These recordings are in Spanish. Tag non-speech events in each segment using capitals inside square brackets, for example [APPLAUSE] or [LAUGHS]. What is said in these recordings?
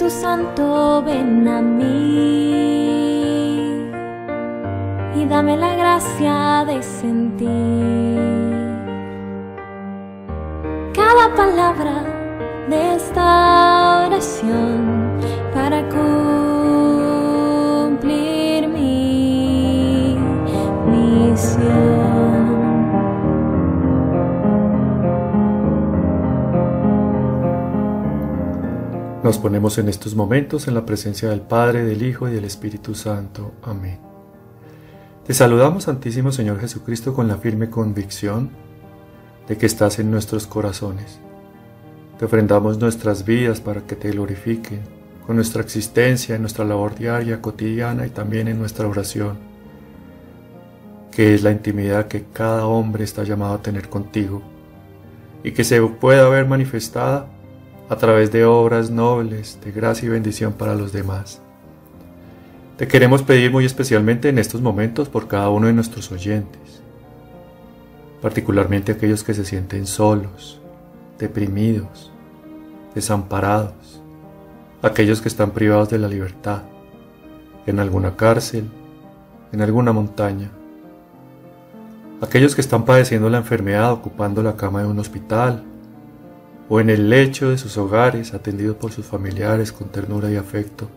Espíritu Santo, ven a mí. Y dame la gracia de sentir cada palabra de esta oración Nos ponemos en estos momentos en la presencia del Padre, del Hijo y del Espíritu Santo. Amén. Te saludamos, Santísimo Señor Jesucristo, con la firme convicción de que estás en nuestros corazones. Te ofrendamos nuestras vidas para que te glorifiquen, con nuestra existencia, en nuestra labor diaria, cotidiana y también en nuestra oración, que es la intimidad que cada hombre está llamado a tener contigo y que se pueda ver manifestada a través de obras nobles de gracia y bendición para los demás. Te queremos pedir muy especialmente en estos momentos por cada uno de nuestros oyentes, particularmente aquellos que se sienten solos, deprimidos, desamparados, aquellos que están privados de la libertad, en alguna cárcel, en alguna montaña, aquellos que están padeciendo la enfermedad ocupando la cama de un hospital, o en el lecho de sus hogares atendidos por sus familiares con ternura y afecto.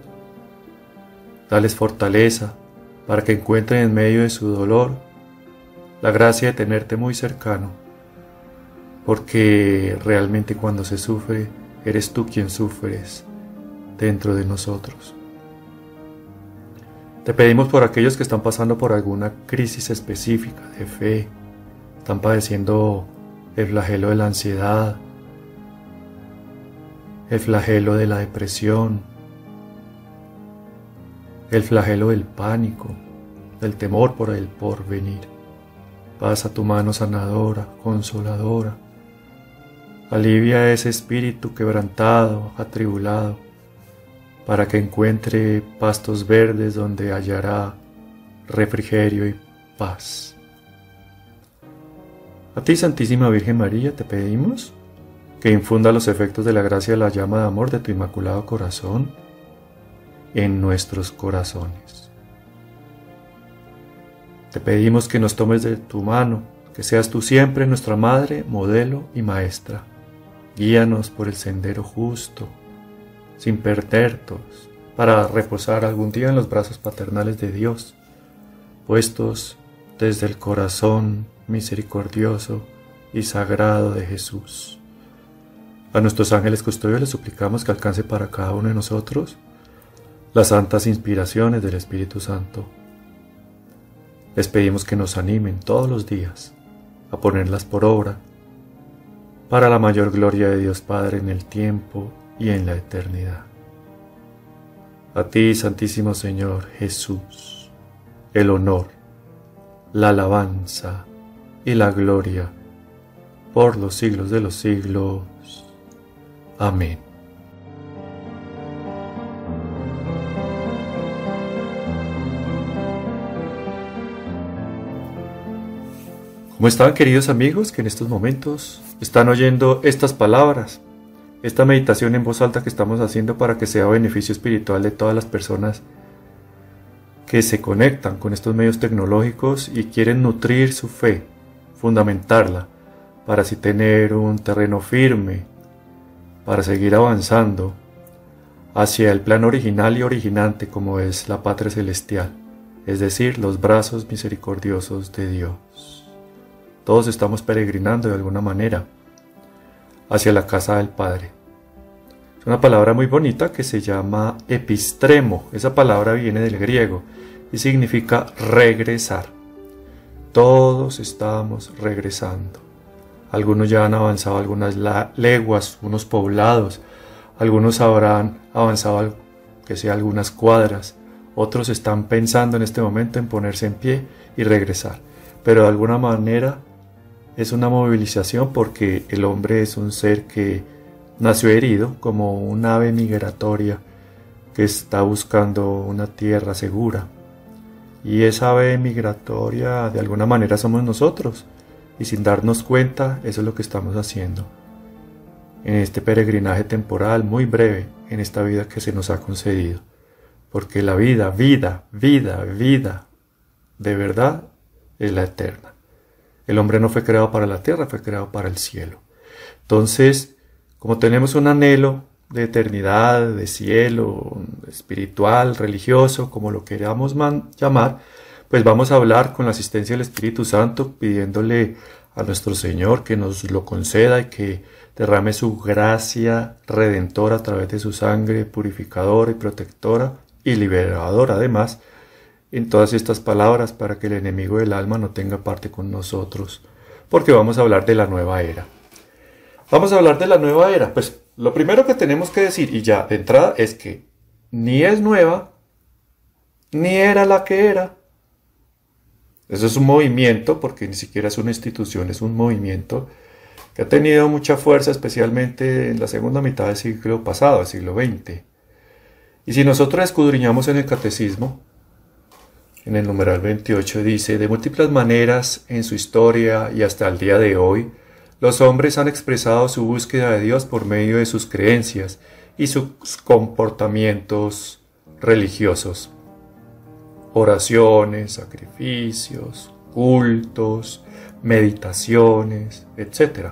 Dales fortaleza para que encuentren en medio de su dolor la gracia de tenerte muy cercano, porque realmente cuando se sufre, eres tú quien sufres dentro de nosotros. Te pedimos por aquellos que están pasando por alguna crisis específica de fe, están padeciendo el flagelo de la ansiedad, el flagelo de la depresión, el flagelo del pánico, del temor por el porvenir. Pasa tu mano sanadora, consoladora. Alivia ese espíritu quebrantado, atribulado, para que encuentre pastos verdes donde hallará refrigerio y paz. A ti, Santísima Virgen María, te pedimos que infunda los efectos de la gracia de la llama de amor de tu inmaculado corazón en nuestros corazones. Te pedimos que nos tomes de tu mano, que seas tú siempre nuestra madre, modelo y maestra. Guíanos por el sendero justo, sin perdernos, para reposar algún día en los brazos paternales de Dios, puestos desde el corazón misericordioso y sagrado de Jesús. A nuestros ángeles custodios les suplicamos que alcance para cada uno de nosotros las santas inspiraciones del Espíritu Santo. Les pedimos que nos animen todos los días a ponerlas por obra para la mayor gloria de Dios Padre en el tiempo y en la eternidad. A ti, Santísimo Señor Jesús, el honor, la alabanza y la gloria por los siglos de los siglos. Amén. ¿Cómo están queridos amigos que en estos momentos están oyendo estas palabras? Esta meditación en voz alta que estamos haciendo para que sea beneficio espiritual de todas las personas que se conectan con estos medios tecnológicos y quieren nutrir su fe, fundamentarla, para así tener un terreno firme para seguir avanzando hacia el plan original y originante como es la patria celestial, es decir, los brazos misericordiosos de Dios. Todos estamos peregrinando de alguna manera hacia la casa del Padre. Es una palabra muy bonita que se llama epistremo. Esa palabra viene del griego y significa regresar. Todos estamos regresando. Algunos ya han avanzado algunas leguas, unos poblados, algunos habrán avanzado que sea algunas cuadras, otros están pensando en este momento en ponerse en pie y regresar. Pero de alguna manera es una movilización porque el hombre es un ser que nació herido como un ave migratoria que está buscando una tierra segura. Y esa ave migratoria de alguna manera somos nosotros y sin darnos cuenta eso es lo que estamos haciendo. en este peregrinaje temporal muy breve en esta vida que se nos ha concedido. Porque la vida, vida, vida, vida, de verdad, es la eterna. El hombre no fue creado para la tierra, fue creado para el cielo. Entonces, como tenemos un anhelo de eternidad, de cielo, espiritual, religioso, como lo queramos llamar, pues vamos a hablar con la asistencia del Espíritu Santo, pidiéndole a nuestro Señor que nos lo conceda y que derrame su gracia redentora a través de su sangre purificadora y protectora y liberadora además en todas estas palabras para que el enemigo del alma no tenga parte con nosotros, porque vamos a hablar de la nueva era. Vamos a hablar de la nueva era. Pues lo primero que tenemos que decir, y ya de entrada, es que ni es nueva, ni era la que era. Eso es un movimiento, porque ni siquiera es una institución, es un movimiento que ha tenido mucha fuerza, especialmente en la segunda mitad del siglo pasado, el siglo XX. Y si nosotros escudriñamos en el catecismo, en el numeral 28 dice, de múltiples maneras en su historia y hasta el día de hoy, los hombres han expresado su búsqueda de Dios por medio de sus creencias y sus comportamientos religiosos. Oraciones, sacrificios, cultos, meditaciones, etc.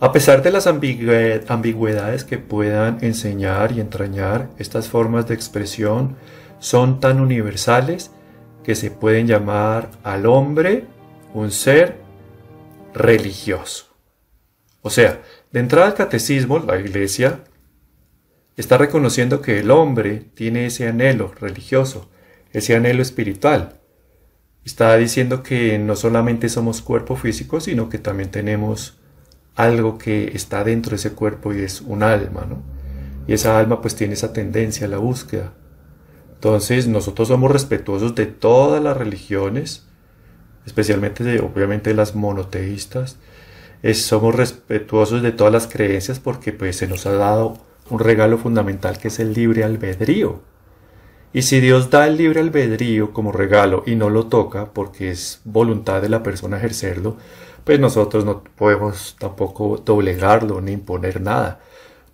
A pesar de las ambigüedades que puedan enseñar y entrañar, estas formas de expresión son tan universales que se pueden llamar al hombre un ser religioso. O sea, de entrada al catecismo, la iglesia está reconociendo que el hombre tiene ese anhelo religioso, ese anhelo espiritual. Está diciendo que no solamente somos cuerpo físico, sino que también tenemos algo que está dentro de ese cuerpo y es un alma, ¿no? Y esa alma pues tiene esa tendencia a la búsqueda. Entonces nosotros somos respetuosos de todas las religiones, especialmente de, obviamente de las monoteístas, somos respetuosos de todas las creencias porque pues se nos ha dado un regalo fundamental que es el libre albedrío. Y si Dios da el libre albedrío como regalo y no lo toca porque es voluntad de la persona ejercerlo, pues nosotros no podemos tampoco doblegarlo ni imponer nada.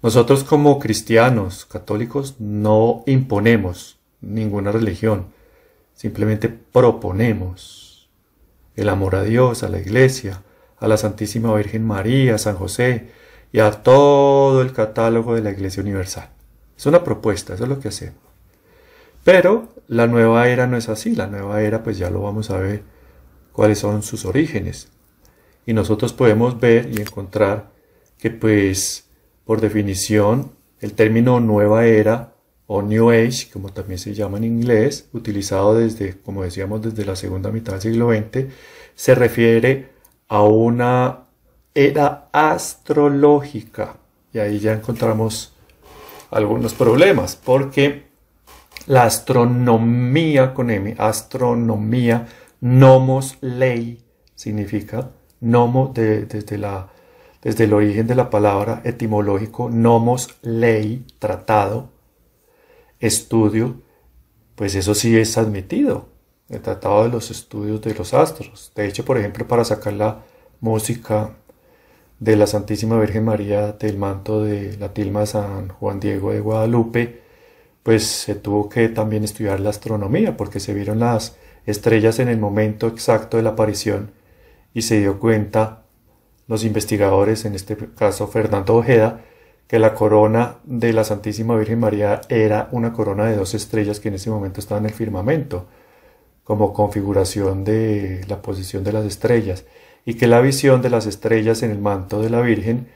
Nosotros como cristianos católicos no imponemos ninguna religión, simplemente proponemos el amor a Dios, a la Iglesia, a la Santísima Virgen María, a San José y a todo el catálogo de la Iglesia Universal. Es una propuesta, eso es lo que hacemos. Pero la nueva era no es así, la nueva era pues ya lo vamos a ver cuáles son sus orígenes. Y nosotros podemos ver y encontrar que pues por definición el término nueva era o New Age, como también se llama en inglés, utilizado desde, como decíamos, desde la segunda mitad del siglo XX, se refiere a una era astrológica. Y ahí ya encontramos algunos problemas, porque la astronomía con M, astronomía, nomos ley, significa nomo desde, la, desde el origen de la palabra etimológico, nomos ley, tratado, estudio, pues eso sí es admitido. El tratado de los estudios de los astros. De hecho, por ejemplo, para sacar la música de la Santísima Virgen María del manto de la tilma de San Juan Diego de Guadalupe, pues se tuvo que también estudiar la astronomía, porque se vieron las estrellas en el momento exacto de la aparición y se dio cuenta los investigadores, en este caso Fernando Ojeda, que la corona de la Santísima Virgen María era una corona de dos estrellas que en ese momento estaban en el firmamento, como configuración de la posición de las estrellas, y que la visión de las estrellas en el manto de la Virgen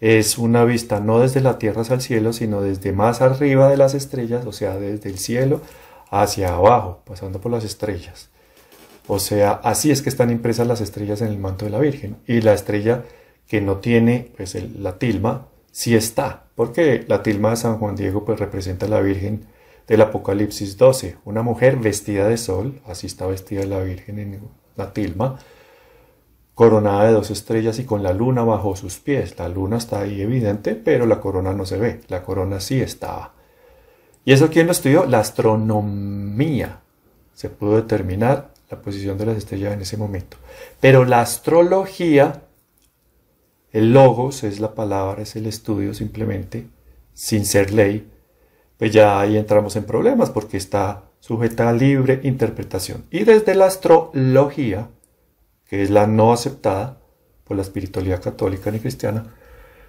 es una vista no desde la tierra hacia el cielo, sino desde más arriba de las estrellas, o sea, desde el cielo hacia abajo, pasando por las estrellas. O sea, así es que están impresas las estrellas en el manto de la Virgen. Y la estrella que no tiene pues, la tilma sí está, porque la tilma de San Juan Diego pues representa a la Virgen del Apocalipsis 12, una mujer vestida de sol, así está vestida la Virgen en la tilma, coronada de dos estrellas y con la luna bajo sus pies. La luna está ahí evidente, pero la corona no se ve, la corona sí estaba. ¿Y eso quién lo estudió? La astronomía. Se pudo determinar la posición de las estrellas en ese momento. Pero la astrología el logos es la palabra, es el estudio simplemente, sin ser ley, pues ya ahí entramos en problemas porque está sujeta a libre interpretación. Y desde la astrología, que es la no aceptada por la espiritualidad católica ni cristiana,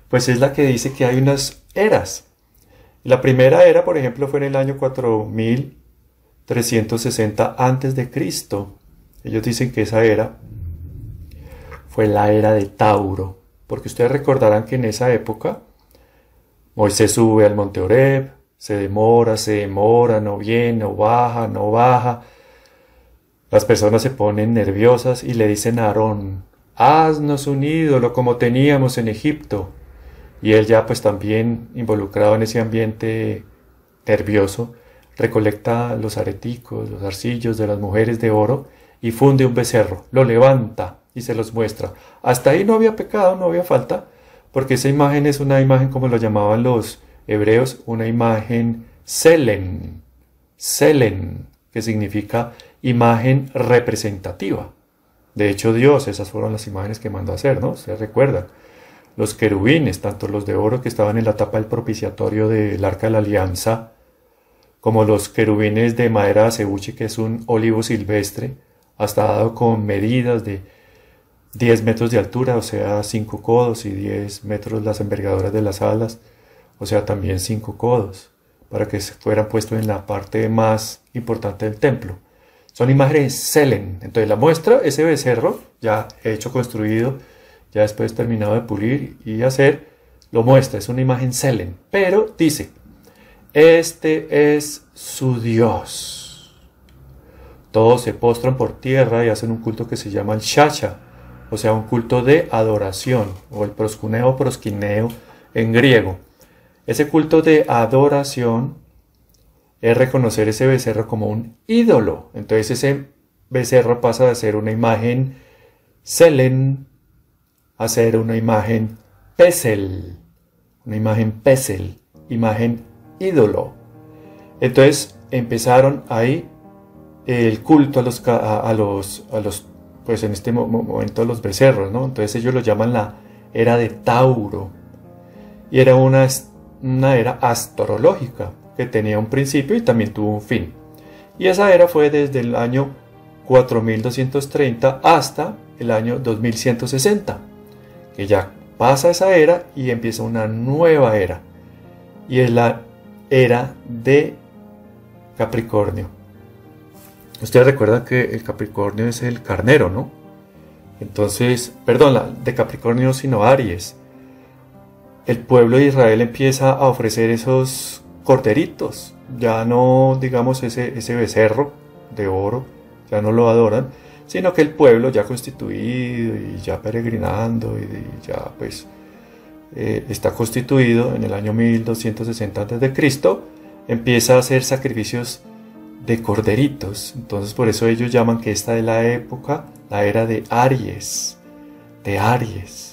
pues es la que dice que hay unas eras. La primera era, por ejemplo, fue en el año 4360 antes de Cristo. Ellos dicen que esa era fue la era de Tauro, porque ustedes recordarán que en esa época Moisés sube al monte Oreb, se demora, se demora, no viene, no baja, no baja. Las personas se ponen nerviosas y le dicen a Aarón, haznos un ídolo como teníamos en Egipto. Y él ya pues también involucrado en ese ambiente nervioso, recolecta los areticos, los arcillos de las mujeres de oro y funde un becerro, lo levanta y se los muestra. Hasta ahí no había pecado, no había falta, porque esa imagen es una imagen como lo llamaban los hebreos, una imagen selen, selen, que significa imagen representativa. De hecho, Dios, esas fueron las imágenes que mandó a hacer, ¿no? Se recuerdan. Los querubines, tanto los de oro que estaban en la tapa del propiciatorio del Arca de la Alianza, como los querubines de madera de acebuche, que es un olivo silvestre, hasta dado con medidas de 10 metros de altura, o sea, 5 codos y 10 metros las envergaduras de las alas, o sea, también 5 codos, para que fueran puestos en la parte más importante del templo. Son imágenes Selen. Entonces la muestra, ese becerro, ya hecho, construido, ya después terminado de pulir y hacer, lo muestra, es una imagen Selen. Pero dice, este es su Dios. Todos se postran por tierra y hacen un culto que se llama el Shacha, o sea, un culto de adoración, o el proscuneo prosquineo en griego. Ese culto de adoración es reconocer ese becerro como un ídolo. Entonces ese becerro pasa de ser una imagen selen a ser una imagen pesel, una imagen pesel, imagen ídolo. Entonces empezaron ahí el culto a los, a, los, a los pues en este momento los becerros, ¿no? Entonces ellos lo llaman la era de Tauro. Y era una, una era astrológica tenía un principio y también tuvo un fin. Y esa era fue desde el año 4230 hasta el año 2160, que ya pasa esa era y empieza una nueva era. Y es la era de Capricornio. Ustedes recuerdan que el Capricornio es el carnero, ¿no? Entonces, perdón, de Capricornio sino Aries. El pueblo de Israel empieza a ofrecer esos corderitos, ya no digamos ese, ese becerro de oro, ya no lo adoran, sino que el pueblo ya constituido y ya peregrinando y, ya pues eh, está constituido en el año 1260 a.C., empieza a hacer sacrificios de corderitos. Entonces por eso ellos llaman que esta es la época, la era de Aries, de Aries.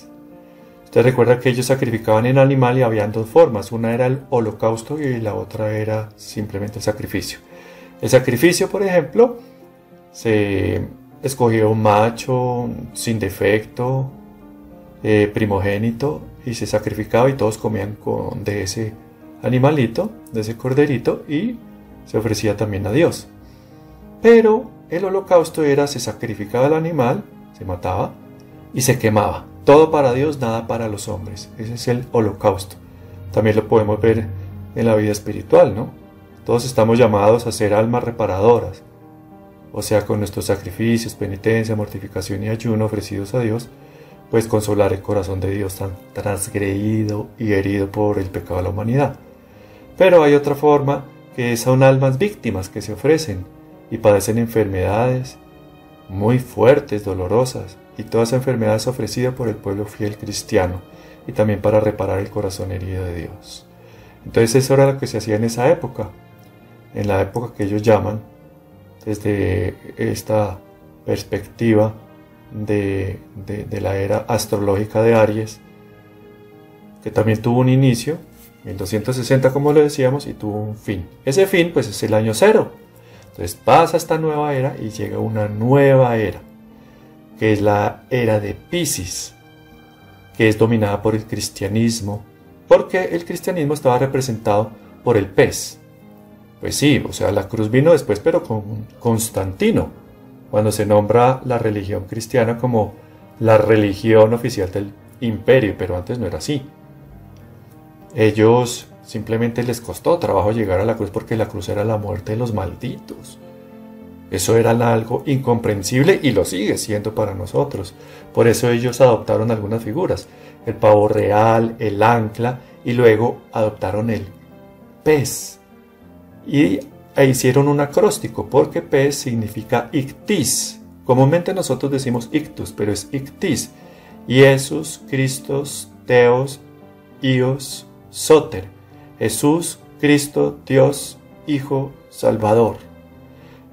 Usted recuerda que ellos sacrificaban el animal y habían dos formas, una era el holocausto y la otra era simplemente el sacrificio. El sacrificio, por ejemplo, se escogía un macho sin defecto, eh, primogénito, y se sacrificaba y todos comían con, de ese animalito, de ese corderito, y se ofrecía también a Dios. Pero el holocausto era se sacrificaba el animal, se mataba y se quemaba. Todo para Dios, nada para los hombres. Ese es el holocausto. También lo podemos ver en la vida espiritual, ¿no? Todos estamos llamados a ser almas reparadoras. O sea, con nuestros sacrificios, penitencia, mortificación y ayuno ofrecidos a Dios, pues consolar el corazón de Dios tan transgredido y herido por el pecado de la humanidad. Pero hay otra forma que son almas víctimas que se ofrecen y padecen enfermedades muy fuertes, dolorosas, y toda esa enfermedad es por el pueblo fiel cristiano y también para reparar el corazón herido de Dios. Entonces eso era lo que se hacía en esa época, en la época que ellos llaman, desde esta perspectiva de, de la era astrológica de Aries, que también tuvo un inicio 1260 como lo decíamos y tuvo un fin. Ese fin pues es el año cero. Entonces pasa esta nueva era y llega una nueva era, que es la era de Pisces, que es dominada por el cristianismo, porque el cristianismo estaba representado por el pez. Pues sí, o sea, la cruz vino después, pero con Constantino, cuando se nombra la religión cristiana como la religión oficial del imperio, pero antes no era así. Ellos simplemente les costó trabajo llegar a la cruz porque la cruz era la muerte de los malditos. Eso era algo incomprensible y lo sigue siendo para nosotros. Por eso ellos adoptaron algunas figuras, el pavo real, el ancla y luego adoptaron el pez. Y e hicieron un acróstico porque pez significa ictis. Comúnmente nosotros decimos ictus, pero es ictis. Jesús, Cristos, Teos, Ios, Soter. Jesús, Cristo, Dios, Hijo, Salvador.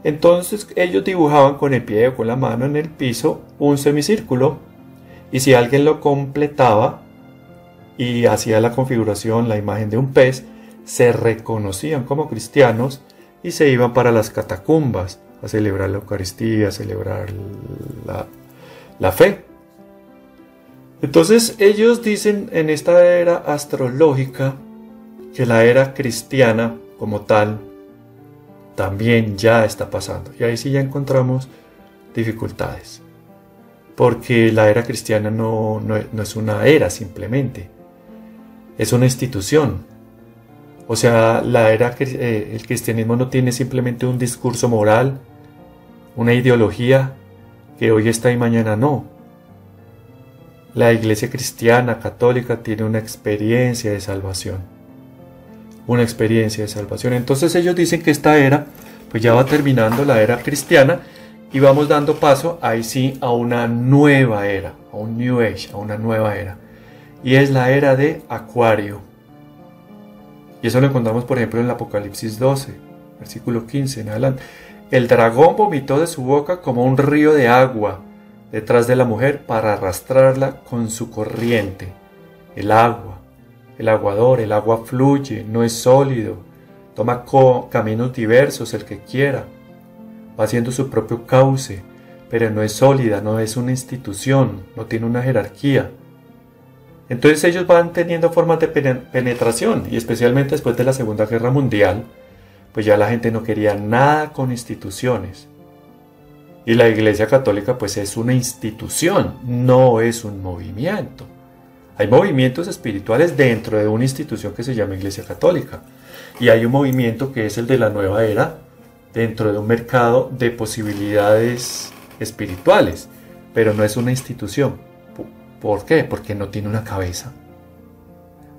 Entonces ellos dibujaban con el pie o con la mano en el piso un semicírculo y si alguien lo completaba y hacía la configuración, la imagen de un pez, se reconocían como cristianos y se iban para las catacumbas a celebrar la Eucaristía, a celebrar la, la fe. Entonces ellos dicen en esta era astrológica que la era cristiana como tal también ya está pasando. Y ahí sí ya encontramos dificultades. Porque la era cristiana no, es una era simplemente. Es una institución. O sea, la era, eh, el cristianismo no tiene simplemente un discurso moral, una ideología que hoy está y mañana no. La iglesia cristiana católica tiene una experiencia de salvación una experiencia de salvación. Entonces ellos dicen que esta era, pues ya va terminando la era cristiana y vamos dando paso ahí sí a una nueva era, a un New Age, a una nueva era. Y es la era de Acuario. Y eso lo encontramos, por ejemplo, en el Apocalipsis 12, versículo 15 en adelante. El dragón vomitó de su boca como un río de agua detrás de la mujer para arrastrarla con su corriente. El agua el aguador, el agua fluye, no es sólido, toma caminos diversos el que quiera, va haciendo su propio cauce, pero no es sólida, no es una institución, no tiene una jerarquía. Entonces ellos van teniendo formas de penetración y especialmente después de la Segunda Guerra Mundial, pues ya la gente no quería nada con instituciones. Y la Iglesia Católica pues es una institución, no es un movimiento. Hay movimientos espirituales dentro de una institución que se llama Iglesia Católica. Y hay un movimiento que es el de la nueva era dentro de un mercado de posibilidades espirituales. Pero no es una institución. ¿Por qué? Porque no tiene una cabeza.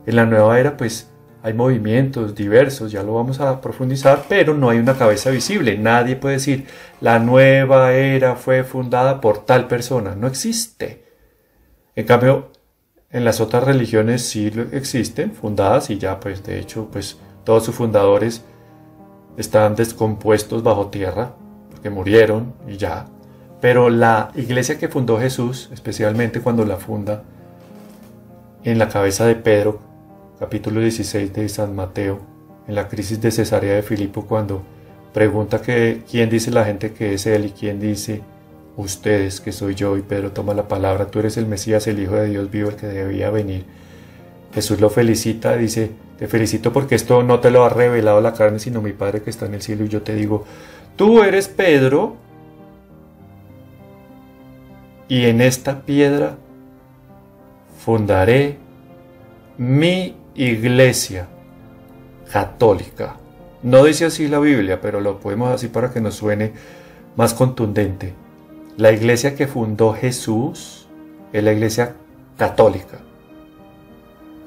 En la nueva era pues hay movimientos diversos, ya lo vamos a profundizar, pero no hay una cabeza visible. Nadie puede decir, la nueva era fue fundada por tal persona. No existe. En cambio, en las otras religiones sí existen, fundadas, y ya pues de hecho pues todos sus fundadores están descompuestos bajo tierra, porque murieron y ya. Pero la iglesia que fundó Jesús, especialmente cuando la funda en la cabeza de Pedro, capítulo 16 de San Mateo, en la crisis de Cesarea de Filipo, cuando pregunta que quién dice la gente que es él y quién dice ustedes, que soy yo, y Pedro toma la palabra, tú eres el Mesías, el Hijo de Dios vivo, el que debía venir. Jesús lo felicita, dice, te felicito porque esto no te lo ha revelado la carne, sino mi Padre que está en el cielo, y yo te digo, tú eres Pedro, y en esta piedra fundaré mi iglesia católica. No dice así la Biblia, pero lo podemos así para que nos suene más contundente. La iglesia que fundó Jesús es la iglesia católica.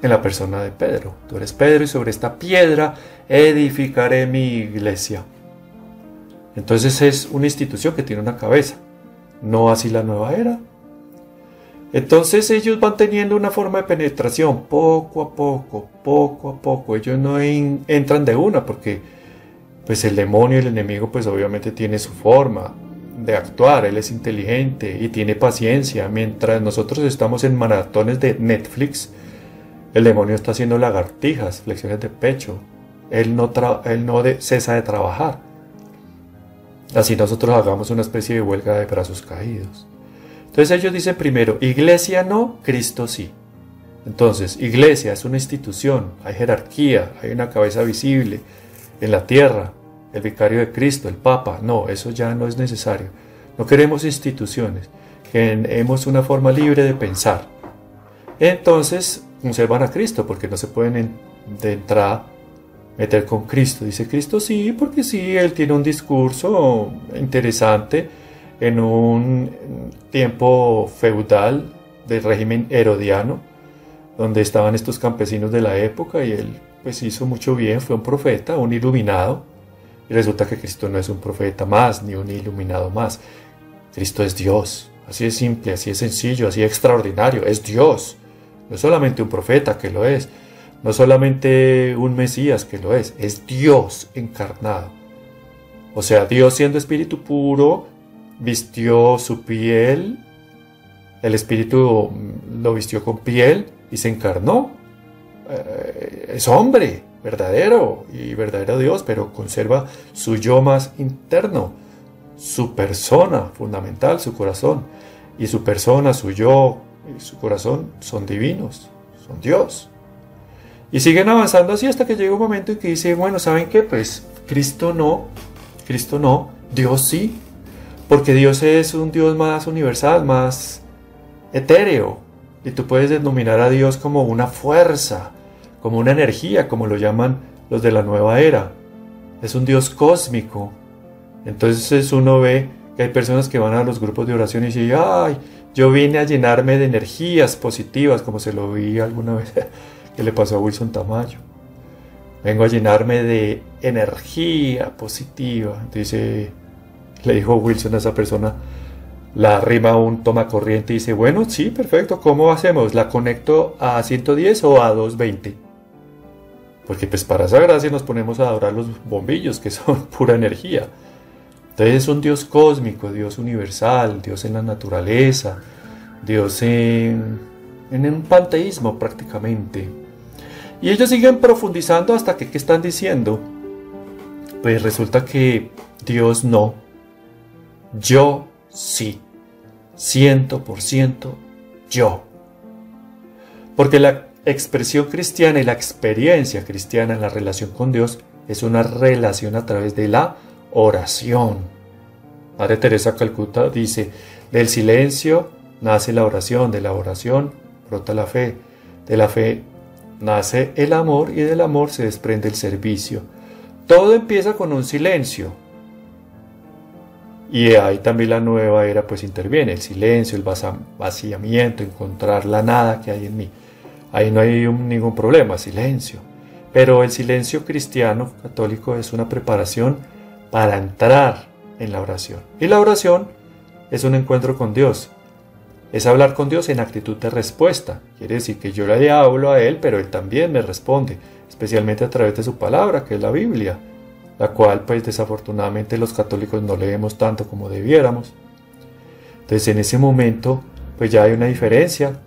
En la persona de Pedro. Tú eres Pedro y sobre esta piedra edificaré mi iglesia. Entonces es una institución que tiene una cabeza. No así la nueva era. Entonces ellos van teniendo una forma de penetración poco a poco, poco a poco. Ellos no entran de una porque pues el demonio el enemigo pues obviamente tiene su forma de actuar, él es inteligente y tiene paciencia. Mientras nosotros estamos en maratones de Netflix, el demonio está haciendo lagartijas, flexiones de pecho. Él no, él no cesa de trabajar. Así nosotros hagamos una especie de huelga de brazos caídos. Entonces ellos dicen primero, iglesia no, Cristo sí. Entonces, iglesia es una institución, hay jerarquía, hay una cabeza visible en la tierra, el vicario de Cristo, el Papa. No, eso ya no es necesario. No queremos instituciones, queremos una forma libre de pensar. Entonces, conservan a Cristo, porque no se pueden de entrada meter con Cristo. Dice Cristo sí, porque sí, él tiene un discurso interesante en un tiempo feudal del régimen herodiano, donde estaban estos campesinos de la época y él pues hizo mucho bien, fue un profeta, un iluminado. Y resulta que Cristo no es un profeta más, ni un iluminado más. Cristo es Dios. Así es simple, así es sencillo, así extraordinario. Es Dios. No es solamente un profeta que lo es, no solamente un Mesías que lo es, es Dios encarnado. O sea, Dios siendo espíritu puro, vistió su piel, el espíritu lo vistió con piel y se encarnó. Eh, es hombre, verdadero y verdadero Dios, pero conserva su yo más interno, su persona fundamental, su corazón. Y su persona, su yo y su corazón son divinos, son Dios. Y siguen avanzando así hasta que llega un momento en que dice, bueno, ¿saben qué? Pues Cristo no, Cristo no, Dios sí, porque Dios es un Dios más universal, más etéreo, y tú puedes denominar a Dios como una fuerza, como una energía, como lo llaman los de la nueva era. Es un Dios cósmico. Entonces uno ve que hay personas que van a los grupos de oración y dicen, ay, yo vine a llenarme de energías positivas, como se lo vi alguna vez [LAUGHS] que le pasó a Wilson Tamayo. Vengo a llenarme de energía positiva. Dice, le dijo Wilson a esa persona, la rima un toma corriente y dice, bueno, sí, perfecto, ¿cómo hacemos? ¿La conecto a 110 o a 220? Porque pues para esa gracia nos ponemos a adorar los bombillos, que son [LAUGHS] pura energía. Entonces es un Dios cósmico, Dios universal, Dios en la naturaleza, Dios en, en un panteísmo prácticamente. Y ellos siguen profundizando hasta que, ¿qué están diciendo? Pues resulta que Dios no. Yo sí. Ciento por ciento yo. Porque la expresión cristiana y la experiencia cristiana en la relación con Dios es una relación a través de la oración. Madre Teresa Calcuta dice, del silencio nace la oración, de la oración brota la fe, de la fe nace el amor y del amor se desprende el servicio. Todo empieza con un silencio. Y ahí también la nueva era pues interviene, el silencio, el vaciamiento, encontrar la nada que hay en mí. Ahí no hay ningún problema, silencio. Pero el silencio cristiano católico es una preparación para entrar en la oración. Y la oración es un encuentro con Dios. Es hablar con Dios en actitud de respuesta. Quiere decir que yo le hablo a Él, pero Él también me responde, especialmente a través de su palabra, que es la Biblia, la cual pues desafortunadamente los católicos no leemos tanto como debiéramos. Entonces en ese momento pues ya hay una diferencia,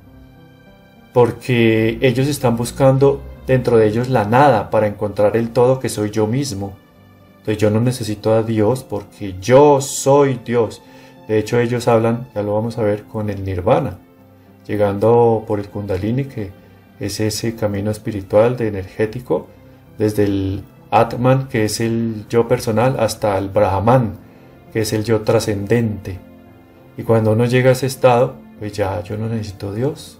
porque ellos están buscando dentro de ellos la nada para encontrar el todo que soy yo mismo. Entonces yo no necesito a Dios porque yo soy Dios. De hecho ellos hablan, ya lo vamos a ver, con el nirvana, llegando por el kundalini, que es ese camino espiritual de energético, desde el Atman, que es el yo personal, hasta el Brahman, que es el yo trascendente. Y cuando uno llega a ese estado, pues ya yo no necesito Dios.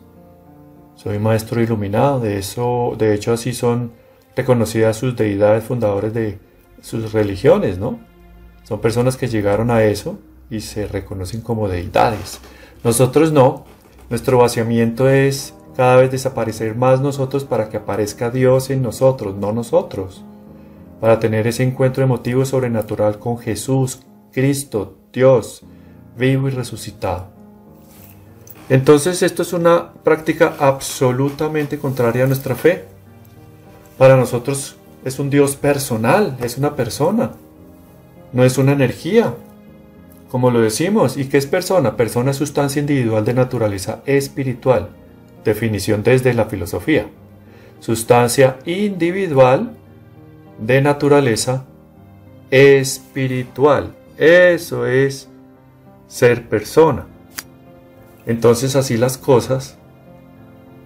Soy maestro iluminado, de eso, de hecho así son reconocidas sus deidades fundadores de sus religiones, ¿no? Son personas que llegaron a eso y se reconocen como deidades. Nosotros no. Nuestro vaciamiento es cada vez desaparecer más nosotros para que aparezca Dios en nosotros, no nosotros. Para tener ese encuentro emotivo sobrenatural con Jesús, Cristo, Dios, vivo y resucitado. Entonces esto es una práctica absolutamente contraria a nuestra fe. Para nosotros es un Dios personal, es una persona, no es una energía. Como lo decimos, ¿y qué es persona? Persona es sustancia individual de naturaleza espiritual. Definición desde la filosofía. Sustancia individual de naturaleza espiritual. Eso es ser persona. Entonces así las cosas,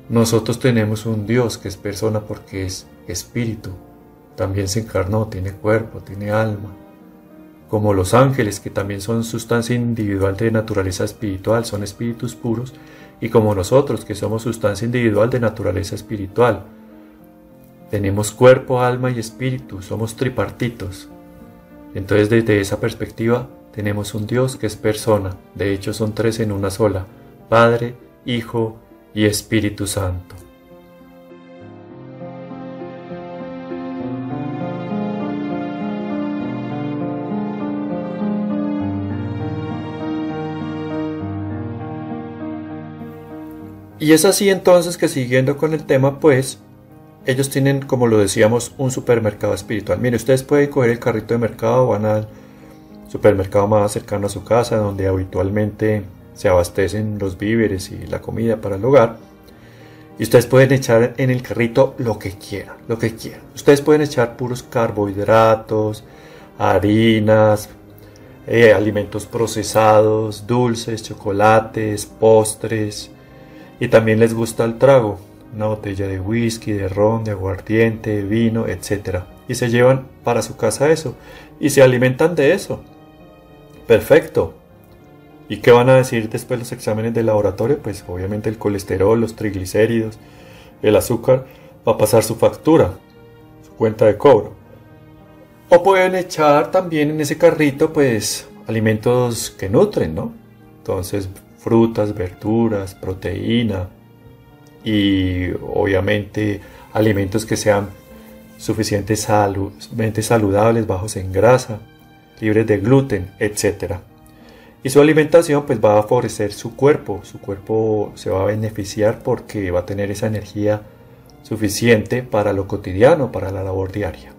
nosotros tenemos un Dios que es persona porque es espíritu. También se encarnó, tiene cuerpo, tiene alma. Como los ángeles, que también son sustancia individual de naturaleza espiritual, son espíritus puros, y como nosotros, que somos sustancia individual de naturaleza espiritual. Tenemos cuerpo, alma y espíritu, somos tripartitos. Entonces desde esa perspectiva tenemos un Dios que es persona, de hecho son tres en una sola, Padre, Hijo y Espíritu Santo. Y es así entonces que siguiendo con el tema, pues, ellos tienen, como lo decíamos, un supermercado espiritual. Mire, ustedes pueden coger el carrito de mercado, van al supermercado más cercano a su casa, donde habitualmente se abastecen los víveres y la comida para el hogar. Y ustedes pueden echar en el carrito lo que quieran, lo que quieran. Ustedes pueden echar puros carbohidratos, harinas, eh, alimentos procesados, dulces, chocolates, postres. Y también les gusta el trago, una botella de whisky, de ron, de aguardiente, de vino, etc. Y se llevan para su casa eso. Y se alimentan de eso. Perfecto. ¿Y qué van a decir después los exámenes de laboratorio? Pues obviamente el colesterol, los triglicéridos, el azúcar va a pasar su factura, su cuenta de cobro. O pueden echar también en ese carrito pues alimentos que nutren, ¿no? Entonces frutas, verduras, proteína y obviamente alimentos que sean suficientemente saludables, bajos en grasa, libres de gluten, etcétera. Y su alimentación pues va a favorecer su cuerpo, su cuerpo se va a beneficiar porque va a tener esa energía suficiente para lo cotidiano, para la labor diaria.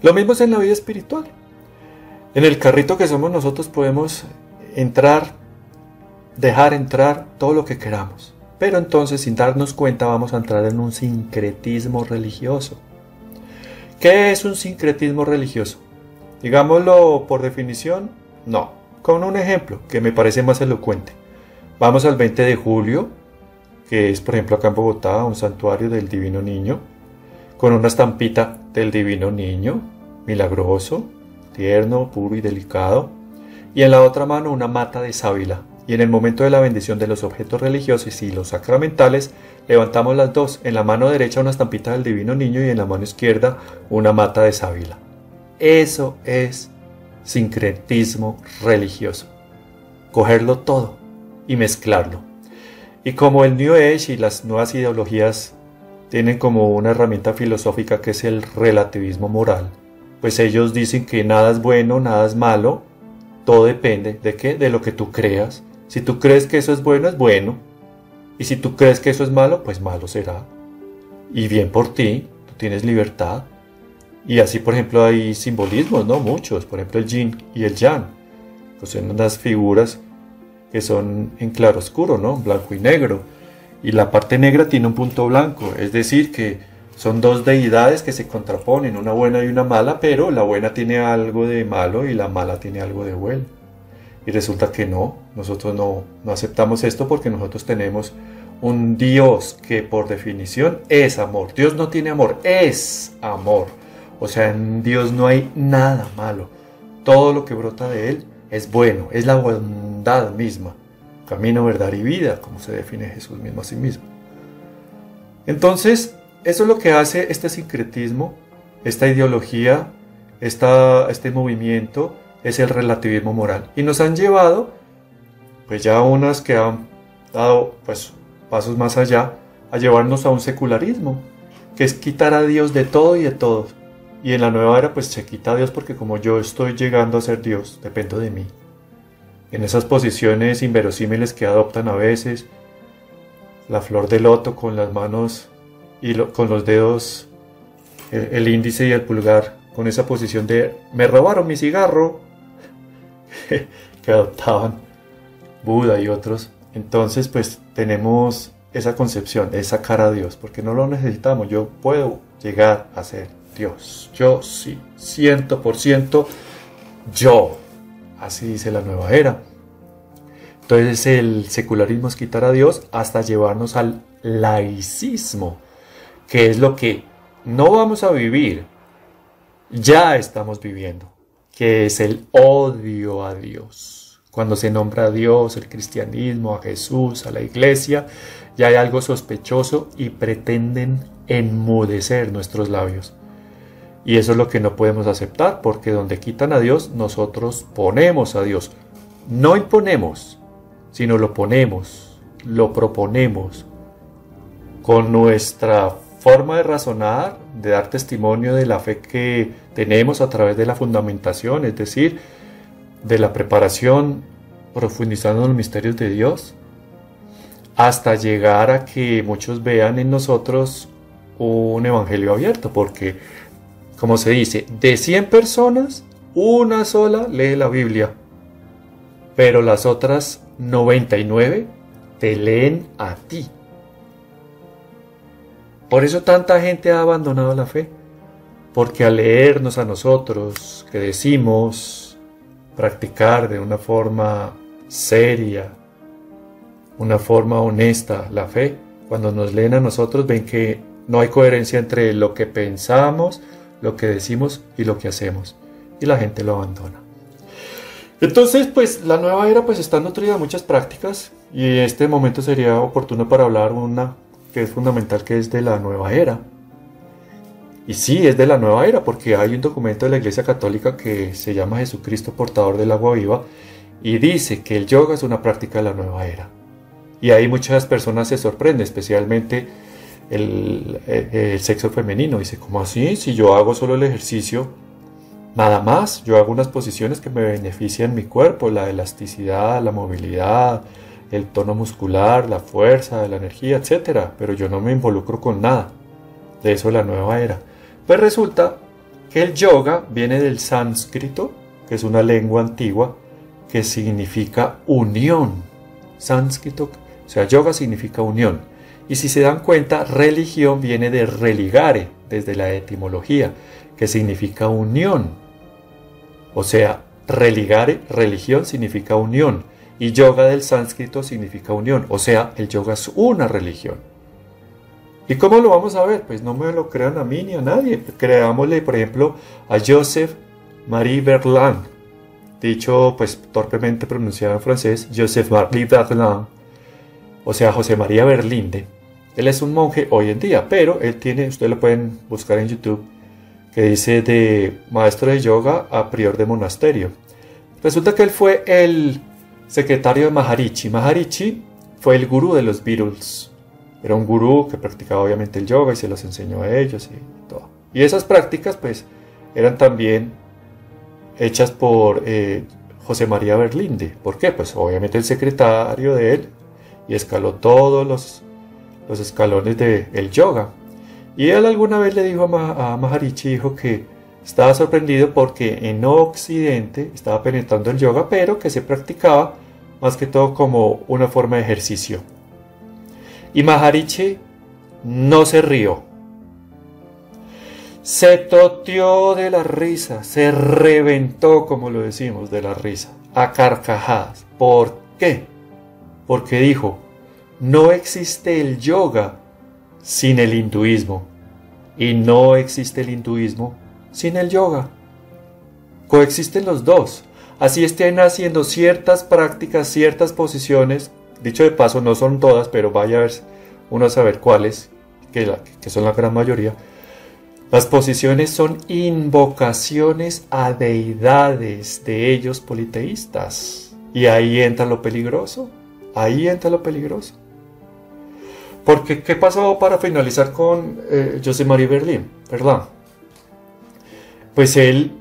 Lo mismo es en la vida espiritual. En el carrito que somos nosotros podemos entrar, dejar entrar todo lo que queramos. Pero entonces sin darnos cuenta vamos a entrar en un sincretismo religioso. ¿Qué es un sincretismo religioso? Digámoslo por definición, no. Con un ejemplo que me parece más elocuente. Vamos al 20 de julio, que es por ejemplo acá en Bogotá, un santuario del Divino Niño, con una estampita del Divino Niño, milagroso, tierno, puro y delicado, y en la otra mano una mata de sábila. Y en el momento de la bendición de los objetos religiosos y los sacramentales, levantamos las dos, en la mano derecha una estampita del Divino Niño y en la mano izquierda una mata de sábila. Eso es sincretismo religioso. Cogerlo todo y mezclarlo. Y como el New Age y las nuevas ideologías tienen como una herramienta filosófica que es el relativismo moral, pues ellos dicen que nada es bueno, nada es malo, todo depende de qué, de lo que tú creas. Si tú crees que eso es bueno, es bueno. Y si tú crees que eso es malo, pues malo será. Y bien por ti, tú tienes libertad. Y así, por ejemplo, hay simbolismos, ¿no? Muchos. Por ejemplo, el yin y el yang. Pues son unas figuras que son en claro oscuro, ¿no? Blanco y negro. Y la parte negra tiene un punto blanco. Es decir, que son dos deidades que se contraponen, una buena y una mala, pero la buena tiene algo de malo y la mala tiene algo de bueno. Y resulta que no, nosotros no, no aceptamos esto porque nosotros tenemos un Dios que por definición es amor. Dios no tiene amor, es amor. O sea, en Dios no hay nada malo. Todo lo que brota de Él es bueno, es la bondad misma. Camino, verdad y vida, como se define Jesús mismo a sí mismo. Entonces, eso es lo que hace este sincretismo, esta ideología, este movimiento, es el relativismo moral. Y nos han llevado, pues ya unas que han dado pues, pasos más allá, a llevarnos a un secularismo, que es quitar a Dios de todo y de todos. Y en la nueva era pues se quita a Dios porque como yo estoy llegando a ser Dios, dependo de mí. En esas posiciones inverosímiles que adoptan a veces, la flor de loto con las manos y con los dedos, el, índice y el pulgar, con esa posición de me robaron mi cigarro, [LAUGHS] que adoptaban Buda y otros. Entonces pues tenemos esa concepción de sacar a Dios, porque no lo necesitamos, yo puedo llegar a ser Dios. Yo sí, ciento por ciento, yo. Así dice la nueva era. Entonces el secularismo es quitar a Dios hasta llevarnos al laicismo, que es lo que no vamos a vivir, ya estamos viviendo, que es el odio a Dios. Cuando se nombra a Dios, el cristianismo, a Jesús, a la iglesia, ya hay algo sospechoso y pretenden enmudecer nuestros labios. Y eso es lo que no podemos aceptar, porque donde quitan a Dios, nosotros ponemos a Dios. No imponemos, sino lo ponemos, lo proponemos, con nuestra forma de razonar, de dar testimonio de la fe que tenemos a través de la fundamentación, es decir, de la preparación profundizando en los misterios de Dios, hasta llegar a que muchos vean en nosotros un evangelio abierto, porque, como se dice, de 100 personas, una sola lee la Biblia, pero las otras 99 te leen a ti. Por eso tanta gente ha abandonado la fe, porque al leernos a nosotros, que decimos practicar de una forma seria, una forma honesta la fe, cuando nos leen a nosotros ven que no hay coherencia entre lo que pensamos, lo que decimos y lo que hacemos, y la gente lo abandona. Entonces, pues la nueva era pues está nutrida de muchas prácticas y este momento sería oportuno para hablar una que es fundamental, que es de la nueva era. Y sí, es de la nueva era, porque hay un documento de la Iglesia Católica que se llama Jesucristo portador del agua viva y dice que el yoga es una práctica de la nueva era. Y ahí muchas personas se sorprenden, especialmente el, el, sexo femenino. Dice, ¿cómo así? Si yo hago solo el ejercicio, nada más, yo hago unas posiciones que me benefician mi cuerpo, la elasticidad, la movilidad, el tono muscular, la fuerza, la energía, etc. Pero yo no me involucro con nada. De eso la nueva era. Pues resulta que el yoga viene del sánscrito, que es una lengua antigua, que significa unión. Sánscrito, o sea, yoga significa unión. Y si se dan cuenta, religión viene de religare, desde la etimología, que significa unión. O sea, religare, religión significa unión y yoga del sánscrito significa unión, o sea, el yoga es una religión. ¿Y cómo lo vamos a ver? Pues no me lo crean a mí ni a nadie. Creámosle, por ejemplo, a Joseph Marie Berlin, dicho pues torpemente pronunciado en francés, Joseph Marie Berlin, o sea, José María Berlinde. Él es un monje hoy en día, pero él tiene, ustedes lo pueden buscar en YouTube, que dice de maestro de yoga a prior de monasterio. Resulta que él fue el secretario de Maharishi. Maharishi fue el gurú de los Beatles. Era un gurú que practicaba obviamente el yoga y se los enseñó a ellos y todo. Y esas prácticas pues eran también hechas por eh, José María Berlinde. ¿Por qué? Pues obviamente el secretario de él y escaló todos los, los escalones del yoga. Y él alguna vez le dijo a, a Maharishi dijo que estaba sorprendido porque en Occidente estaba penetrando el yoga, pero que se practicaba más que todo como una forma de ejercicio. Y Maharishi no se rió. Se toteó de la risa, se reventó, como lo decimos, de la risa, a carcajadas. ¿Por qué? Porque dijo, no existe el yoga sin el hinduismo y no existe el hinduismo sin el yoga. Coexisten los dos. Así estén haciendo ciertas prácticas, ciertas posiciones. Dicho de paso, no son todas, pero vaya a ver uno a saber cuáles, que, que son la gran mayoría. Las posiciones son invocaciones a deidades de ellos politeístas. Y ahí entra lo peligroso. Ahí entra lo peligroso. Porque, ¿qué pasó para finalizar con eh, José María Berlín? Perdón pues él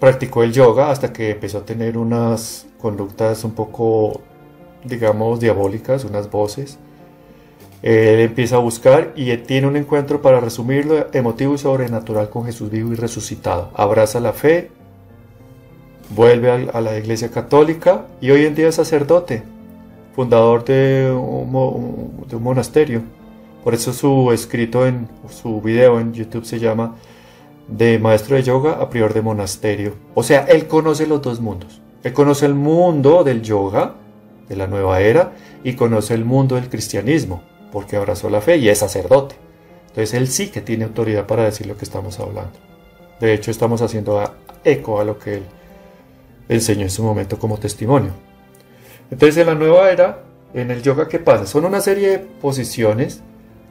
practicó el yoga hasta que empezó a tener unas conductas un poco, digamos, diabólicas, unas voces. Él empieza a buscar y tiene un encuentro, para resumirlo, emotivo y sobrenatural con Jesús vivo y resucitado. Abraza la fe, vuelve a la iglesia católica y hoy en día es sacerdote, fundador de un, monasterio. Por eso su escrito en su video en YouTube se llama de maestro de yoga a prior de monasterio. O sea, él conoce los dos mundos. Él conoce el mundo del yoga, de la nueva era, y conoce el mundo del cristianismo. porque abrazó la fe y es sacerdote. Entonces él sí que tiene autoridad para decir lo que estamos hablando. De hecho, estamos haciendo eco a lo que él enseñó en su momento como testimonio. Entonces, en la nueva era, en el yoga, ¿qué pasa? Son una serie de posiciones,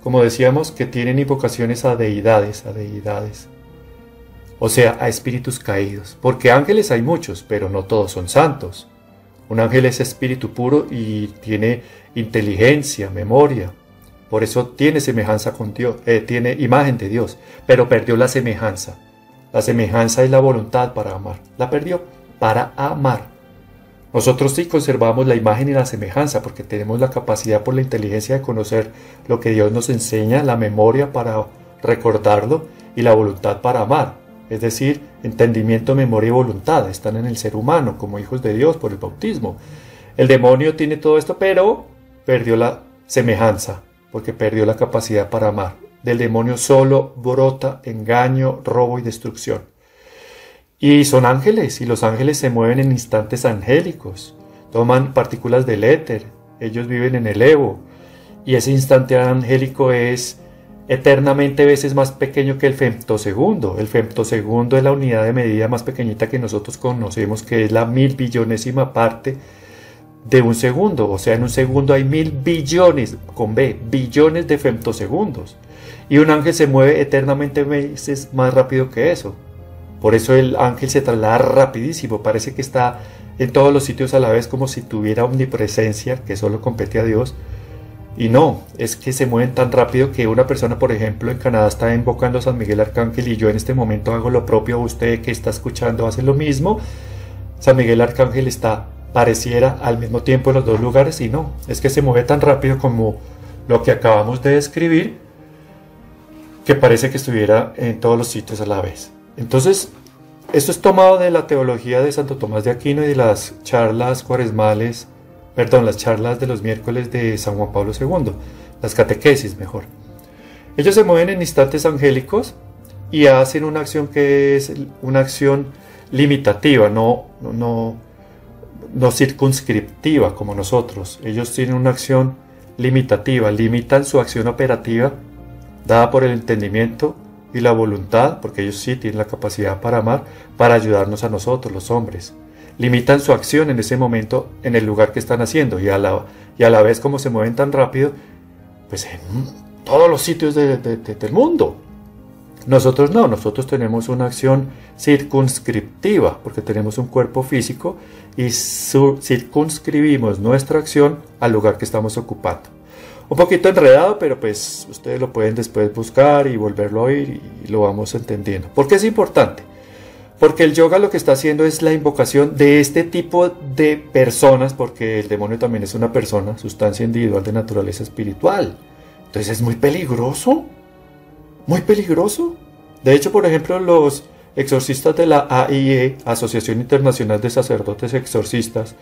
como decíamos, que tienen invocaciones a deidades, a deidades. O sea, a espíritus caídos. Porque ángeles hay muchos, pero no todos son santos. Un ángel es espíritu puro y tiene inteligencia, memoria. Por eso tiene semejanza con Dios, eh, tiene imagen de Dios, pero perdió la semejanza. La semejanza es la voluntad para amar. La perdió para amar. Nosotros sí conservamos la imagen y la semejanza porque tenemos la capacidad por la inteligencia de conocer lo que Dios nos enseña, la memoria para recordarlo y la voluntad para amar. Es decir, entendimiento, memoria y voluntad están en el ser humano como hijos de Dios por el bautismo. El demonio tiene todo esto, pero perdió la semejanza porque perdió la capacidad para amar. Del demonio solo brota engaño, robo y destrucción. Y son ángeles, y los ángeles se mueven en instantes angélicos, toman partículas del éter, ellos viven en el Evo, y ese instante angélico es eternamente veces más pequeño que el femtosegundo. El femtosegundo es la unidad de medida más pequeñita que nosotros conocemos, que es la mil billonésima parte de un segundo. O sea, en un segundo hay mil billones, con B, billones de femtosegundos. Y un ángel se mueve eternamente veces más rápido que eso. Por eso el ángel se traslada rapidísimo, parece que está en todos los sitios a la vez como si tuviera omnipresencia que solo compete a Dios. Y no, es que se mueven tan rápido que una persona, por ejemplo, en Canadá está invocando a San Miguel Arcángel y yo en este momento hago lo propio, usted que está escuchando hace lo mismo. San Miguel Arcángel está, pareciera al mismo tiempo en los dos lugares y no, es que se mueve tan rápido como lo que acabamos de describir que parece que estuviera en todos los sitios a la vez. Entonces, esto es tomado de la teología de Santo Tomás de Aquino y de las charlas cuaresmales, perdón, las charlas de los miércoles de San Juan Pablo II, las catequesis mejor. Ellos se mueven en instantes angélicos y hacen una acción que es una acción limitativa, no, no, no circunscriptiva como nosotros. Ellos tienen una acción limitativa, limitan su acción operativa dada por el entendimiento y la voluntad, porque ellos sí tienen la capacidad para amar, para ayudarnos a nosotros, los hombres. Limitan su acción en ese momento en el lugar que están haciendo y a la, y a la vez como se mueven tan rápido, pues en todos los sitios del mundo. Nosotros no, nosotros tenemos una acción circunscriptiva, porque tenemos un cuerpo físico y circunscribimos nuestra acción al lugar que estamos ocupando un poquito enredado, pero pues ustedes lo pueden después buscar y volverlo a oír y lo vamos entendiendo. ¿Por qué es importante? Porque el yoga lo que está haciendo es la invocación de este tipo de personas, porque el demonio también es una persona, sustancia individual de naturaleza espiritual. Entonces es muy peligroso, muy peligroso. De hecho, por ejemplo, los exorcistas de la AIE, Asociación Internacional de Sacerdotes Exorcistas,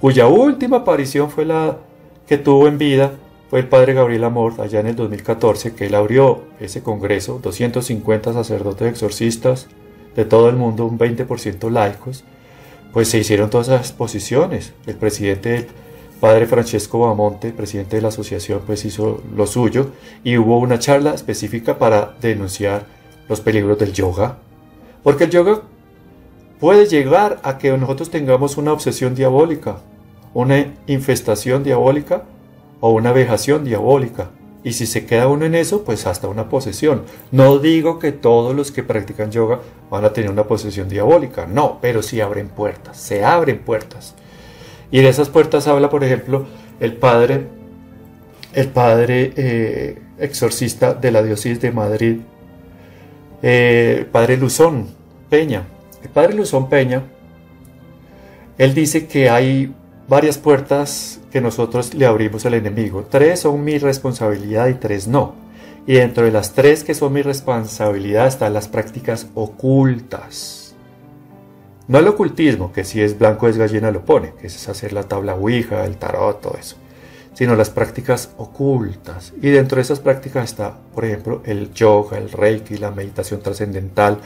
cuya última aparición fue la que tuvo en vida, fue el padre Gabriel Amor allá en el 2014 que él abrió ese congreso, 250 sacerdotes exorcistas de todo el mundo, un 20% laicos, pues se hicieron todas esas exposiciones. El presidente, el padre Francesco Bamonte, presidente de la asociación, pues hizo lo suyo y hubo una charla específica para denunciar los peligros del yoga. Porque el yoga puede llegar a que nosotros tengamos una obsesión diabólica, una infestación diabólica o una vejación diabólica. Y si se queda uno en eso, pues hasta una posesión. No digo que todos los que practican yoga van a tener una posesión diabólica, no, pero sí abren puertas, se abren puertas. Y de esas puertas habla, por ejemplo, el padre, el padre eh, exorcista de la diócesis de Madrid, eh, el padre Luzón Peña. El padre Luzón Peña, él dice que hay varias puertas que nosotros le abrimos al enemigo. Tres son mi responsabilidad y tres no. Y dentro de las tres que son mi responsabilidad están las prácticas ocultas. No el ocultismo, que si es blanco es gallina lo pone, que es hacer la tabla Ouija, el tarot, todo eso. Sino las prácticas ocultas. Y dentro de esas prácticas está, por ejemplo, el yoga, el reiki, la meditación trascendental,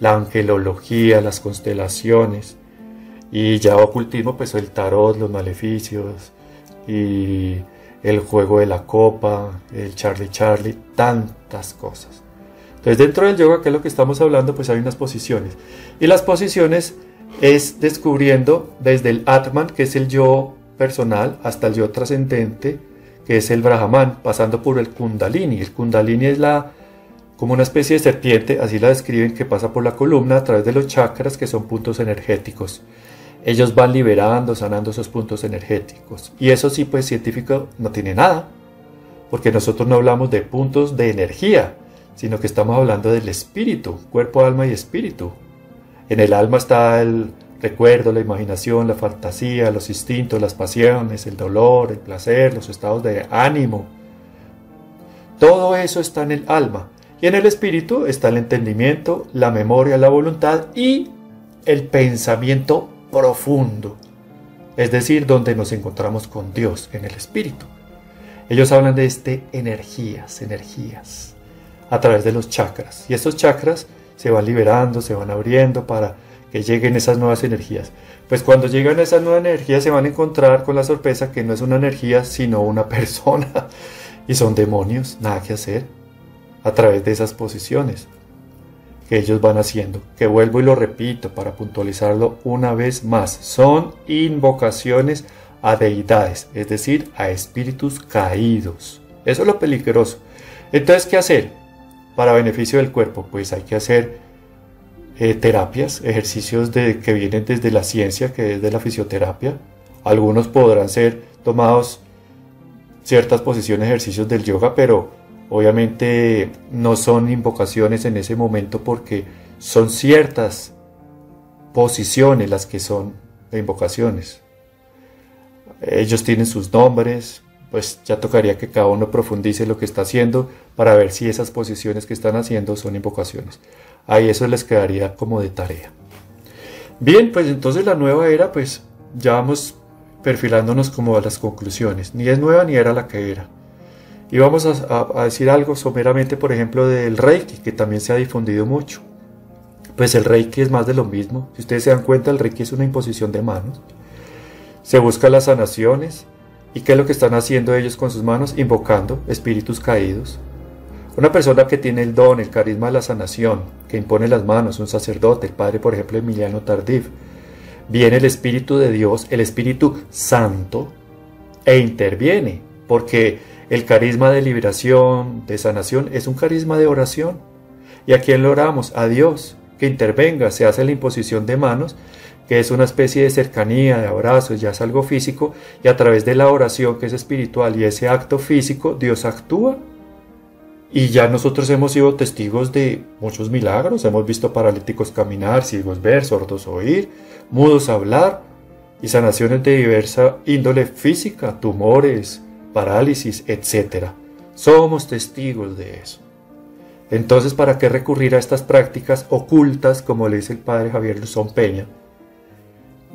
la angelología, las constelaciones, y ya ocultismo, pues el tarot, los maleficios y el juego de la copa, el Charlie Charlie, tantas cosas. Entonces dentro del yoga, que es lo que estamos hablando, pues hay unas posiciones. Y las posiciones es descubriendo desde el Atman, que es el yo personal, hasta el yo trascendente, que es el Brahman, pasando por el Kundalini. El Kundalini es la como una especie de serpiente, así la describen, que pasa por la columna a través de los chakras, que son puntos energéticos. Ellos van liberando, sanando esos puntos energéticos. Y eso sí, pues científico no tiene nada, porque nosotros no hablamos de puntos de energía, sino que estamos hablando del espíritu, cuerpo, alma y espíritu. En el alma está el recuerdo, la imaginación, la fantasía, los instintos, las pasiones, el dolor, el placer, los estados de ánimo. Todo eso está en el alma. Y en el espíritu está el entendimiento, la memoria, la voluntad y el pensamiento profundo. Es decir, donde nos encontramos con Dios en el espíritu. Ellos hablan de este energías, energías a través de los chakras. Y estos chakras se van liberando, se van abriendo para que lleguen esas nuevas energías. Pues cuando llegan esas nuevas energías se van a encontrar con la sorpresa que no es una energía sino una [LAUGHS] persona. Y son demonios, nada que hacer a través de esas posiciones que ellos van haciendo. Que vuelvo y lo repito para puntualizarlo una vez más. Son invocaciones a deidades, es decir, a espíritus caídos. Eso es lo peligroso. Entonces, ¿qué hacer? para beneficio del cuerpo? Pues hay que hacer eh, terapias, ejercicios de, que vienen desde la ciencia, que es de la fisioterapia. Algunos podrán ser tomados ciertas posiciones, ejercicios del yoga, pero obviamente no son invocaciones en ese momento porque son ciertas posiciones las que son invocaciones. Ellos tienen sus nombres, pues ya tocaría que cada uno profundice lo que está haciendo para ver si esas posiciones que están haciendo son invocaciones. Ahí eso les quedaría como de tarea. Bien, pues entonces la nueva era, pues ya vamos perfilándonos como a las conclusiones. Ni es nueva ni era la que era. Y vamos a, a decir algo someramente, por ejemplo, del Reiki, que también se ha difundido mucho. Pues el Reiki es más de lo mismo. Si ustedes se dan cuenta, el Reiki es una imposición de manos. Se busca las sanaciones, ¿Y qué es lo que están haciendo ellos con sus manos? Invocando espíritus caídos. Una persona que tiene el don, el carisma de la sanación, que impone las manos, un sacerdote, el padre, por ejemplo, Emiliano Tardif, viene el Espíritu de Dios, el Espíritu Santo, e interviene, porque el carisma de liberación, de sanación, es un carisma de oración. ¿Y a quién lo oramos? A Dios, que intervenga, se hace la imposición de manos que es una especie de cercanía, de abrazos, ya es algo físico, y a través de la oración que es espiritual y ese acto físico, Dios actúa. Y ya nosotros hemos sido testigos de muchos milagros, hemos visto paralíticos caminar, ciegos ver, sordos oír, mudos hablar, y sanaciones de diversa índole física, tumores, parálisis, etc. Somos testigos de eso. Entonces, ¿para qué recurrir a estas prácticas ocultas, como le dice el padre Javier Luzón Peña?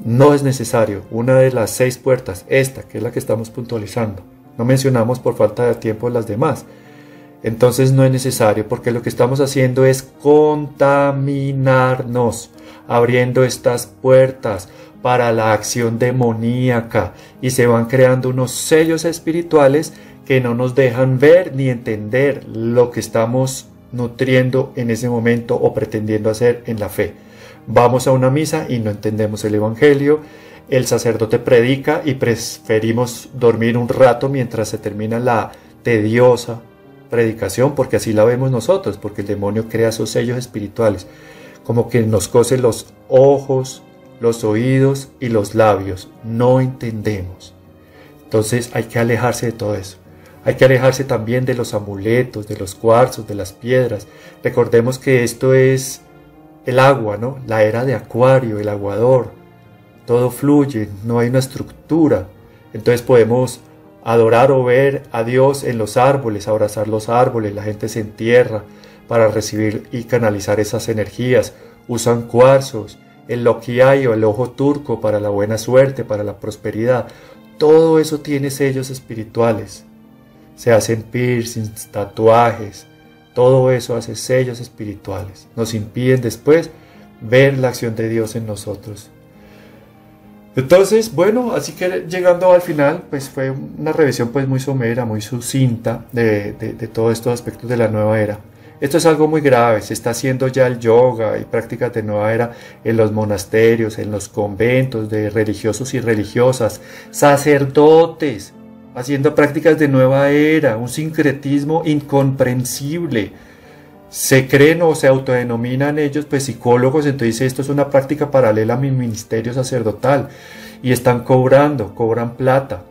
No es necesario. Una de las seis puertas, esta, que es la que estamos puntualizando. No mencionamos por falta de tiempo las demás. Entonces no es necesario porque lo que estamos haciendo es contaminarnos, abriendo estas puertas para la acción demoníaca y se van creando unos sellos espirituales que no nos dejan ver ni entender lo que estamos nutriendo en ese momento o pretendiendo hacer en la fe. Vamos a una misa y no entendemos el Evangelio, el sacerdote predica y preferimos dormir un rato mientras se termina la tediosa predicación, porque así la vemos nosotros, porque el demonio crea esos sellos espirituales, como que nos cose los ojos, los oídos y los labios. No entendemos. Entonces hay que alejarse de todo eso. Hay que alejarse también de los amuletos, de los cuarzos, de las piedras. Recordemos que esto es el agua, ¿no? La era de Acuario, el aguador. Todo fluye, no hay una estructura. Entonces podemos adorar o ver a Dios en los árboles, abrazar los árboles, la gente se entierra para recibir y canalizar esas energías. Usan cuarzos, el o el ojo turco para la buena suerte, para la prosperidad. Todo eso tiene sellos espirituales. Se hacen piercings, tatuajes, todo eso hace sellos espirituales. Nos impiden después ver la acción de Dios en nosotros. Entonces, bueno, así que llegando al final, pues fue una revisión pues muy somera, muy sucinta de todos estos aspectos de la nueva era. Esto es algo muy grave, se está haciendo ya el yoga y prácticas de nueva era en los monasterios, en los conventos de religiosos y religiosas, sacerdotes, haciendo prácticas de nueva era, un sincretismo incomprensible. Se creen o se autodenominan ellos pues psicólogos, entonces esto es una práctica paralela a mi ministerio sacerdotal. Y están cobrando, cobran plata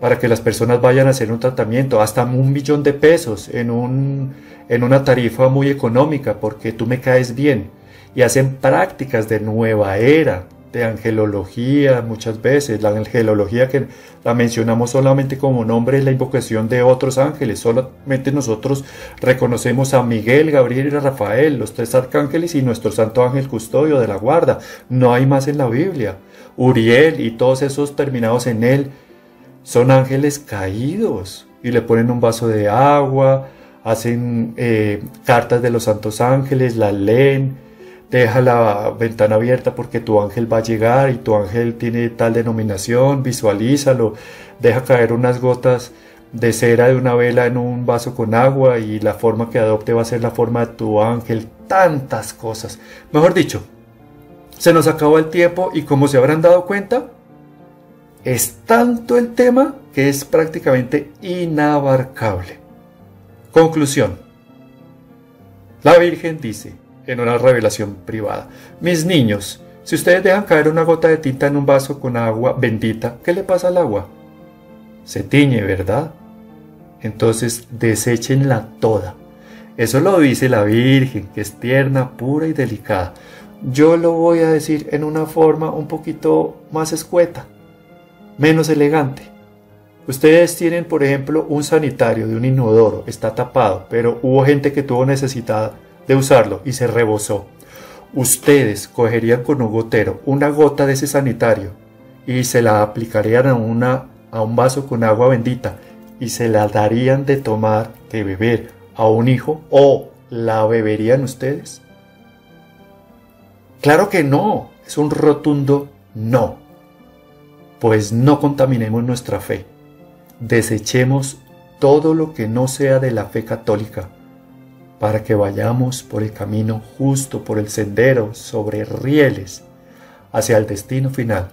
para que las personas vayan a hacer un tratamiento, hasta un millón de pesos en, un, en una tarifa muy económica, porque tú me caes bien. Y hacen prácticas de nueva era, de angelología muchas veces. La angelología que la mencionamos solamente como nombre es la invocación de otros ángeles. Solamente nosotros reconocemos a Miguel, Gabriel y Rafael, los tres arcángeles y nuestro santo ángel custodio de la guarda. No hay más en la Biblia. Uriel y todos esos terminados en él son ángeles caídos y le ponen un vaso de agua, hacen eh, cartas de los santos ángeles, las leen, deja la ventana abierta porque tu ángel va a llegar y tu ángel tiene tal denominación, visualízalo, deja caer unas gotas de cera de una vela en un vaso con agua y la forma que adopte va a ser la forma de tu ángel, tantas cosas. Mejor dicho, se nos acabó el tiempo y como se habrán dado cuenta, es tanto el tema que es prácticamente inabarcable. Conclusión. La Virgen dice en una revelación privada, mis niños, si ustedes dejan caer una gota de tinta en un vaso con agua bendita, ¿qué le pasa al agua? Se tiñe, ¿verdad? Entonces deséchenla toda. Eso lo dice la Virgen, que es tierna, pura y delicada. Yo lo voy a decir en una forma un poquito más escueta menos elegante. Ustedes tienen, por ejemplo, un sanitario de un inodoro, está tapado, pero hubo gente que tuvo necesidad de usarlo y se rebosó. Ustedes cogerían con un gotero una gota de ese sanitario y se la aplicarían a, una, a un vaso con agua bendita y se la darían de tomar, de beber a un hijo o la beberían ustedes? Claro que no, es un rotundo no pues no contaminemos nuestra fe. Desechemos todo lo que no sea de la fe católica, para que vayamos por el camino justo, por el sendero, sobre rieles, hacia el destino final,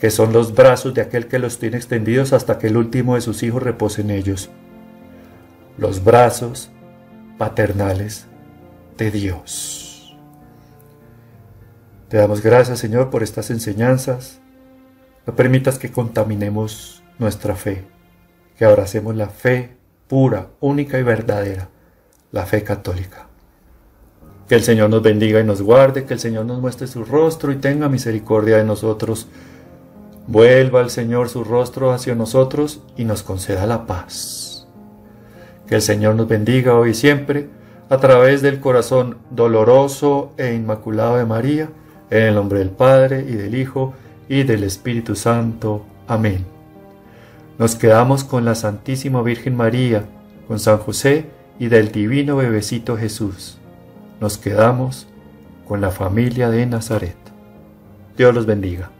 que son los brazos de aquel que los tiene extendidos hasta que el último de sus hijos repose en ellos. Los brazos paternales de Dios. Te damos gracias, Señor, por estas enseñanzas no permitas que contaminemos nuestra fe, que abracemos la fe pura, única y verdadera, la fe católica. Que el Señor nos bendiga y nos guarde, que el Señor nos muestre su rostro y tenga misericordia de nosotros. Vuelva el Señor su rostro hacia nosotros y nos conceda la paz. Que el Señor nos bendiga hoy y siempre, a través del corazón doloroso e inmaculado de María, en el nombre del Padre y del Hijo y del Espíritu Santo. Amén. Nos quedamos con la Santísima Virgen María, con San José y del Divino Bebecito Jesús. Nos quedamos con la familia de Nazaret. Dios los bendiga.